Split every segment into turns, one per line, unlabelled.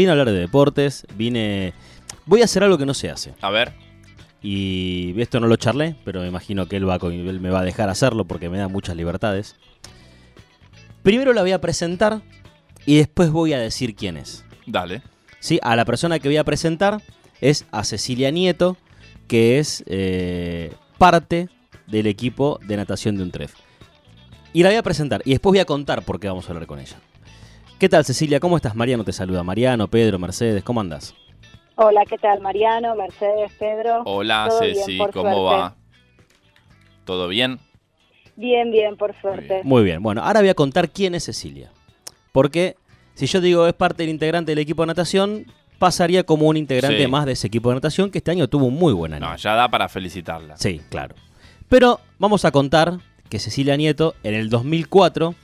vine a hablar de deportes, vine... Voy a hacer algo que no se hace.
A ver.
Y esto no lo charlé, pero me imagino que él, va, él me va a dejar hacerlo porque me da muchas libertades. Primero la voy a presentar y después voy a decir quién es.
Dale.
¿Sí? A la persona que voy a presentar es a Cecilia Nieto, que es eh, parte del equipo de natación de UNTREF. Y la voy a presentar y después voy a contar por qué vamos a hablar con ella. ¿Qué tal Cecilia? ¿Cómo estás? Mariano te saluda. Mariano, Pedro, Mercedes, ¿cómo andas?
Hola, ¿qué tal? Mariano, Mercedes, Pedro.
Hola,
Todo
Ceci, ¿cómo
suerte.
va? ¿Todo bien?
Bien, bien, por suerte.
Muy bien, bueno, ahora voy a contar quién es Cecilia. Porque si yo digo es parte del integrante del equipo de natación, pasaría como un integrante
Sí.
más de ese equipo de natación que este año tuvo un muy buen año.
No, ya da para felicitarla.
Sí, claro. Pero vamos a contar que Cecilia Nieto en el 2004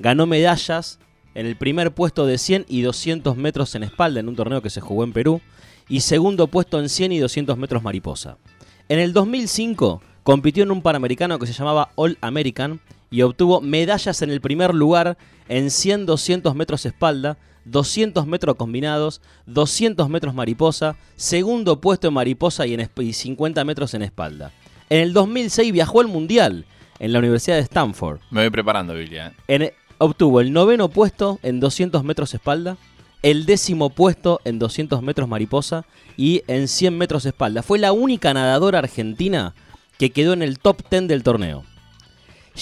ganó medallas en el primer puesto de 100 y 200 metros en espalda en un torneo que se jugó en Perú y segundo puesto en 100 y 200 metros mariposa. En el 2005 compitió en un panamericano que se llamaba All American y obtuvo medallas en el primer lugar en 100, 200 metros espalda, 200 metros combinados, 200 metros mariposa, segundo puesto en mariposa y, en y 50 metros en espalda. En el 2006 viajó al Mundial en la Universidad de Stanford.
Me voy preparando, Vilia. ¿eh?
Obtuvo el noveno puesto en 200 metros espalda, el décimo puesto en 200 metros mariposa y en 100 metros espalda. Fue la única nadadora argentina que quedó en el top 10 del torneo.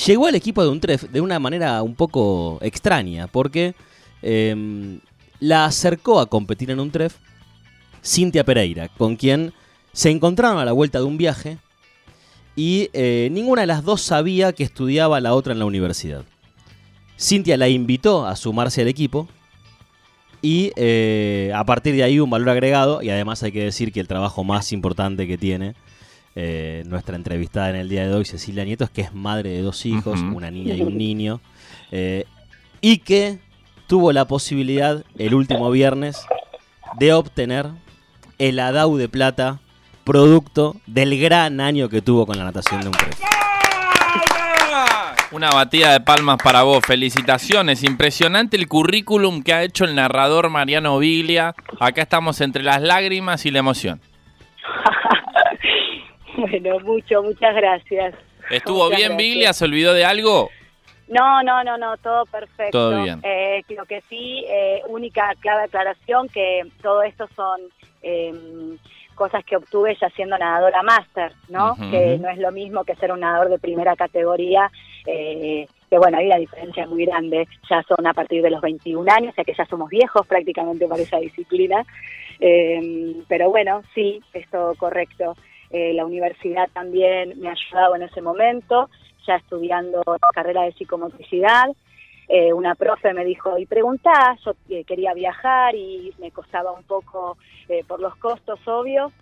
Llegó al equipo de Untref de una manera un poco extraña, porque em, la acercó a competir en Untref Cintia Pereira, con quien se encontraron a la vuelta de un viaje y eh, ninguna de las dos sabía que estudiaba la otra en la universidad. Cintia la invitó a sumarse al equipo y eh, a partir de ahí un valor agregado y además hay que decir que el trabajo más importante que tiene eh, nuestra entrevistada en el día de hoy, Cecilia Nieto, es que es madre de dos hijos, una niña y un niño, eh, y que tuvo la posibilidad el último viernes de obtener el Adau de Plata, producto del gran año que tuvo con la natación de un
Una batida de palmas para vos. Felicitaciones. Impresionante el currículum que ha hecho el narrador Mariano Viglia. Acá estamos entre las lágrimas y la emoción.
Bueno, mucho, muchas gracias.
¿Estuvo
Muchas
bien,
gracias.
Viglia? ¿Se olvidó de algo?
No, no, no, no, todo perfecto.
Todo bien.
Eh, lo que sí, eh, única clave aclaración, que todo esto son eh, cosas que obtuve ya siendo nadadora máster, ¿no? Que no es lo mismo que ser un nadador de primera categoría, eh, que bueno, ahí la diferencia es muy grande. Ya son a partir de los 21 años, o sea que ya somos viejos prácticamente para esa disciplina. Eh, pero bueno, sí, es todo correcto. Eh, la universidad también me ha ayudado en ese momento, ya estudiando carrera de psicomotricidad. Eh, una profe me dijo, y preguntá, yo eh, quería viajar y me costaba un poco eh, por los costos, obvio.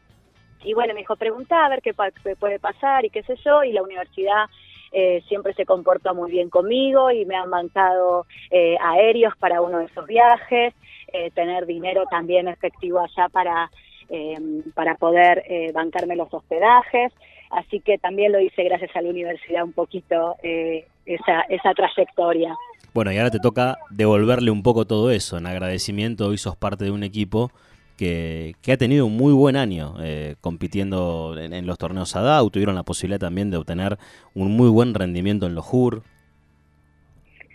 Y bueno, me dijo, preguntá a ver qué, pa- qué puede pasar y qué sé yo, y la universidad eh, siempre se comportó muy bien conmigo y me han bancado eh, aéreos para uno de esos viajes, eh, tener dinero también efectivo allá para, eh, para poder eh, bancarme los hospedajes. Así que también lo hice gracias a la universidad un poquito esa, esa trayectoria.
Bueno, y ahora te toca devolverle un poco todo eso. En agradecimiento, hoy sos parte de un equipo que, que ha tenido un muy buen año eh, compitiendo en, los torneos ADAU. Tuvieron la posibilidad también de obtener un muy buen rendimiento en los JUR.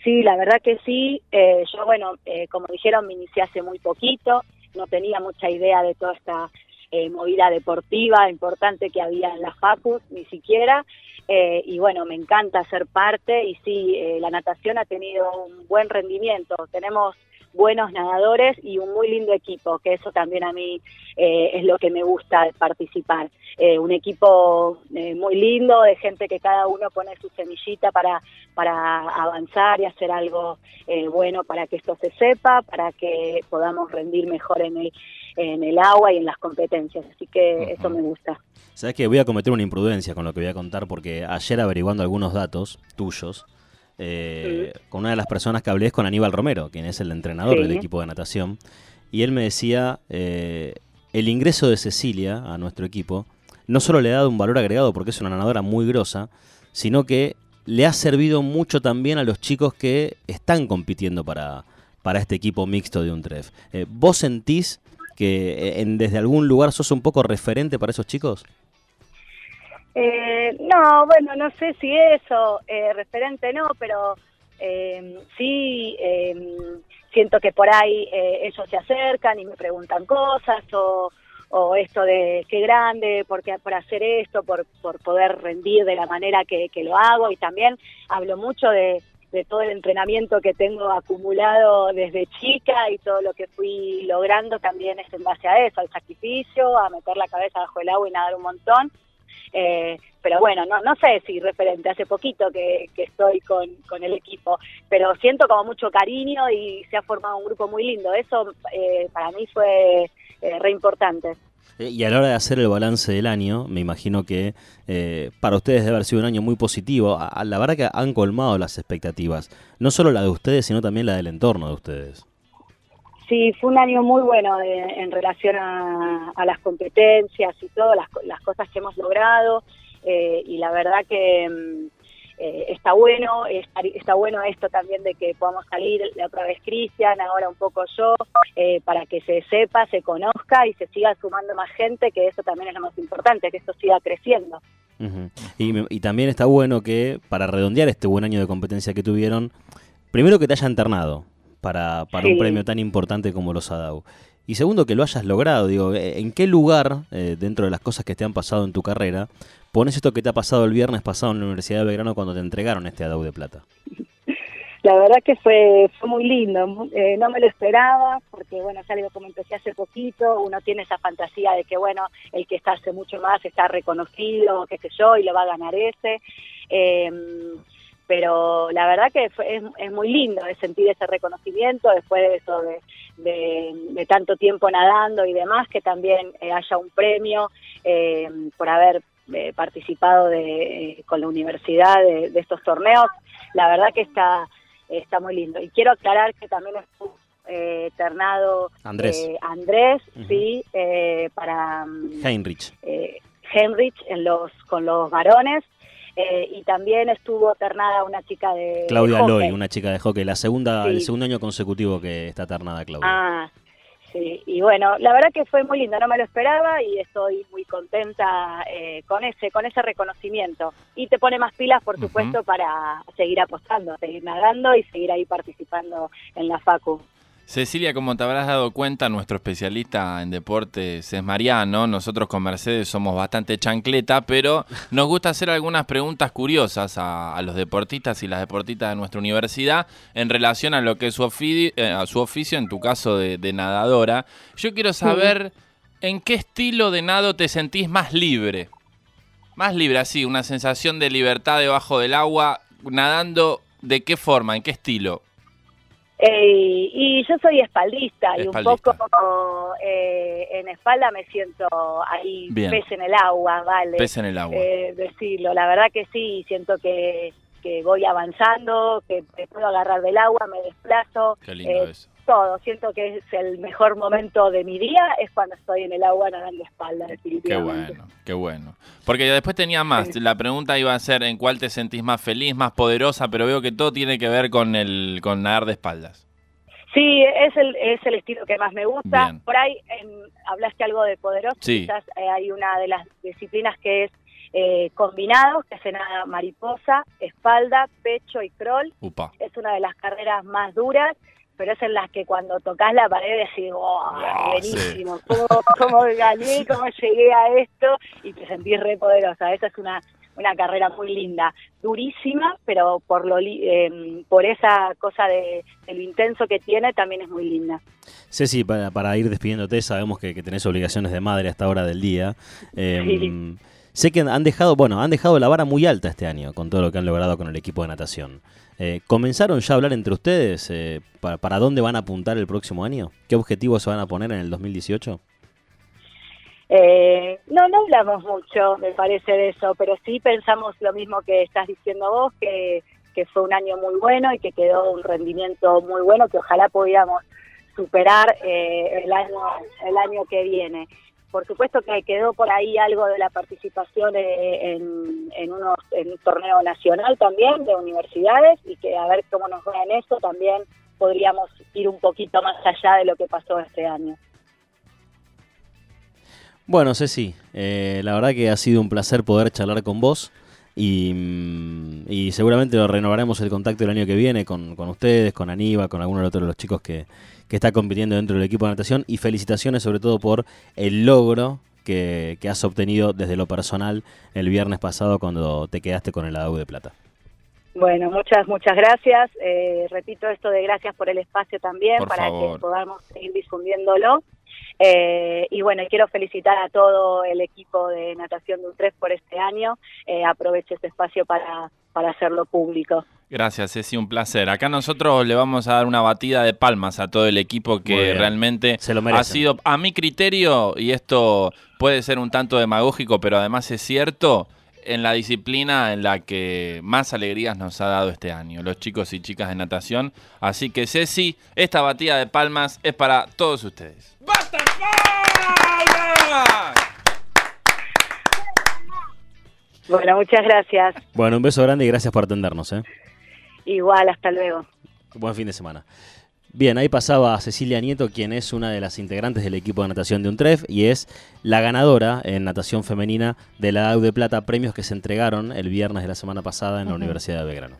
Sí, la verdad que sí. Eh, yo, bueno, eh, como dijeron, me inicié hace muy poquito, no tenía mucha idea de toda esta eh, movida deportiva importante que había en la Facus, ni siquiera. Eh, y bueno, me encanta ser parte y sí, eh, la natación ha tenido un buen rendimiento. Tenemos buenos nadadores y un muy lindo equipo, que eso también a mí eh, es lo que me gusta participar. Eh, un equipo muy lindo, de gente que cada uno pone su semillita para, para avanzar y hacer algo bueno para que esto se sepa, para que podamos rendir mejor en el, en el agua y en las competencias. Así que eso me gusta.
Sabes que voy a cometer una imprudencia con lo que voy a contar porque ayer averiguando algunos datos tuyos, eh, con una de las personas que hablé es con Aníbal Romero, quien es el entrenador
Sí.
del equipo de natación, y él me decía, eh, el ingreso de Cecilia a nuestro equipo no solo le ha dado un valor agregado porque es una nadadora muy grosa, sino que le ha servido mucho también a los chicos que están compitiendo para, para este equipo mixto de un TREF. Eh, ¿Vos sentís que en, desde algún lugar sos un poco referente para esos chicos?
Eh, no, bueno, no sé si eso, eh, referente no, pero eh, sí siento que por ahí ellos se acercan y me preguntan cosas o, o esto de qué grande, por, qué, por hacer esto, por, por poder rendir de la manera que lo hago y también hablo mucho de, de todo el entrenamiento que tengo acumulado desde chica y todo lo que fui logrando también es en base a eso, al sacrificio, a meter la cabeza bajo el agua y nadar un montón eh, pero bueno, no, no sé si referente, hace poquito que, estoy con, el equipo, pero siento como mucho cariño y se ha formado un grupo muy lindo. Eso eh, para mí fue eh, re importante.
Y a la hora de hacer el balance del año, me imagino que para ustedes debe haber sido un año muy positivo. La verdad que han colmado las expectativas, no solo la de ustedes, sino también la del entorno de ustedes.
Sí, fue un año muy bueno en relación a, las competencias y todas las, cosas que hemos logrado eh, y la verdad que mm, eh, está bueno, está, bueno esto también de que podamos salir la otra vez Cristian, ahora un poco yo, eh, para que se sepa, se conozca y se siga sumando más gente, que eso también es lo más importante, que esto siga creciendo.
y, y también está bueno que para redondear este buen año de competencia que tuvieron, primero que te haya internado, para, para un premio tan importante como los ADAU. Y segundo, que lo hayas logrado. Digo, ¿en qué lugar, eh, dentro de las cosas que te han pasado en tu carrera, pones esto que te ha pasado el viernes pasado en la Universidad de Belgrano cuando te entregaron este ADAU de plata?
La verdad que fue, fue muy lindo, eh, no me lo esperaba, porque bueno, ya algo como empecé hace poquito, uno tiene esa fantasía de que bueno, el que está hace mucho más está reconocido, qué sé yo, y lo va a ganar ese. Eh, pero la verdad que es, muy lindo sentir ese reconocimiento después de eso de, tanto tiempo nadando y demás que también eh, haya un premio eh, por haber eh, participado de, con la universidad de, estos torneos. La verdad que está está muy lindo. Y quiero aclarar que también estuvo ternado
Andrés.
Andrés sí para
Heinrich.
Heinrich en los con los varones. Eh, y también estuvo ternada una chica de
Claudia Loy, una chica de hockey, la segunda, el segundo año consecutivo que está ternada Claudia.
Ah, sí, y bueno, la verdad que fue muy lindo, no me lo esperaba y estoy muy contenta eh, con ese, con ese reconocimiento. Y te pone más pilas, por supuesto, para seguir apostando, seguir nadando y seguir ahí participando en la Facu.
Cecilia, como te habrás dado cuenta, nuestro especialista en deportes es Mariano. Nosotros con Mercedes somos bastante chancleta, pero nos gusta hacer algunas preguntas curiosas a, los deportistas y las deportistas de nuestra universidad en relación a lo que es su, eh, a su oficio, en tu caso de, nadadora. Yo quiero saber en qué estilo de nado te sentís más libre. Más libre, así, una sensación de libertad debajo del agua, nadando, ¿de qué forma? ¿En qué estilo?
Eh, y yo soy espaldista, y un poco eh, en espalda me siento ahí pez en el agua, ¿vale?
Pez en el agua.
Eh, decirlo, la verdad que sí, siento que, que voy avanzando, que me puedo agarrar del agua, me desplazo.
Qué lindo eso
todo. Siento que es el mejor momento de mi día, es cuando estoy en el agua nadando espalda.
Qué bueno, qué bueno. Porque después tenía más. La pregunta iba a ser en cuál te sentís más feliz, más poderosa, pero veo que todo tiene que ver con el con nadar de espaldas.
Sí, es el, es el estilo que más me gusta. Por ahí hablaste algo de poderoso. Quizás eh, hay una de las disciplinas que es eh, combinados, que se nada mariposa, espalda, pecho y crawl. Es una de las carreras más duras pero es en las que cuando tocas la pared decís, oh, buenísimo, ¿Cómo, gané, cómo llegué a esto y te sentís re poderosa. Esa es una, una carrera muy linda, durísima, pero por, lo, eh, por esa cosa de, lo intenso que tiene también es muy linda.
Ceci, para, para ir despidiéndote, sabemos que, tenés obligaciones de madre a esta hora del día. Em, sé que han dejado, bueno, han dejado la vara muy alta este año con todo lo que han logrado con el equipo de natación. Eh, ¿Comenzaron ya a hablar entre ustedes eh, para, dónde van a apuntar el próximo año? ¿Qué objetivos se van a poner en el 2018?
Eh, no, no hablamos mucho, me parece, de eso, pero sí pensamos lo mismo que estás diciendo vos, que, fue un año muy bueno y que quedó un rendimiento muy bueno, que ojalá pudiéramos superar el año el año que viene. Por supuesto que quedó por ahí algo de la participación eh, en, en, un torneo nacional también de universidades y que a ver cómo nos va en eso también podríamos ir un poquito más allá de lo que pasó este año.
Bueno, Ceci, eh, la verdad que ha sido un placer poder charlar con vos y, y seguramente lo renovaremos el contacto el año que viene con, con ustedes, con Aníbal, con alguno de otros de los chicos que, que está compitiendo dentro del equipo de natación y felicitaciones sobre todo por el logro que, que has obtenido desde lo personal el viernes pasado cuando te quedaste con el ADU de plata.
Bueno, muchas, muchas gracias. Eh, repito esto de gracias por el espacio también
Por
para
favor.
que podamos seguir difundiéndolo. Eh, y bueno, quiero felicitar a todo el equipo de natación de UTREF por este año. Eh, aprovecho este espacio para, para hacerlo público.
Gracias, Ceci, un placer. Acá nosotros le vamos a dar una batida de palmas a todo el equipo que realmente
Se lo
ha sido, a mi criterio, y esto puede ser un tanto demagógico, pero además es cierto, en la disciplina en la que más alegrías nos ha dado este año, los chicos y chicas de natación. Así que, Ceci, esta batida de palmas es para todos ustedes. ¡Basta palmas!
Bueno, muchas gracias.
Bueno, un beso grande y gracias por atendernos. ¿eh?
Igual, hasta luego.
Buen fin de semana. Bien, ahí pasaba Cecilia Nieto, quien es una de las integrantes del equipo de natación de UNTREF y es la ganadora en natación femenina de la AU de Plata, premios que se entregaron el viernes de la semana pasada en la Universidad de Belgrano.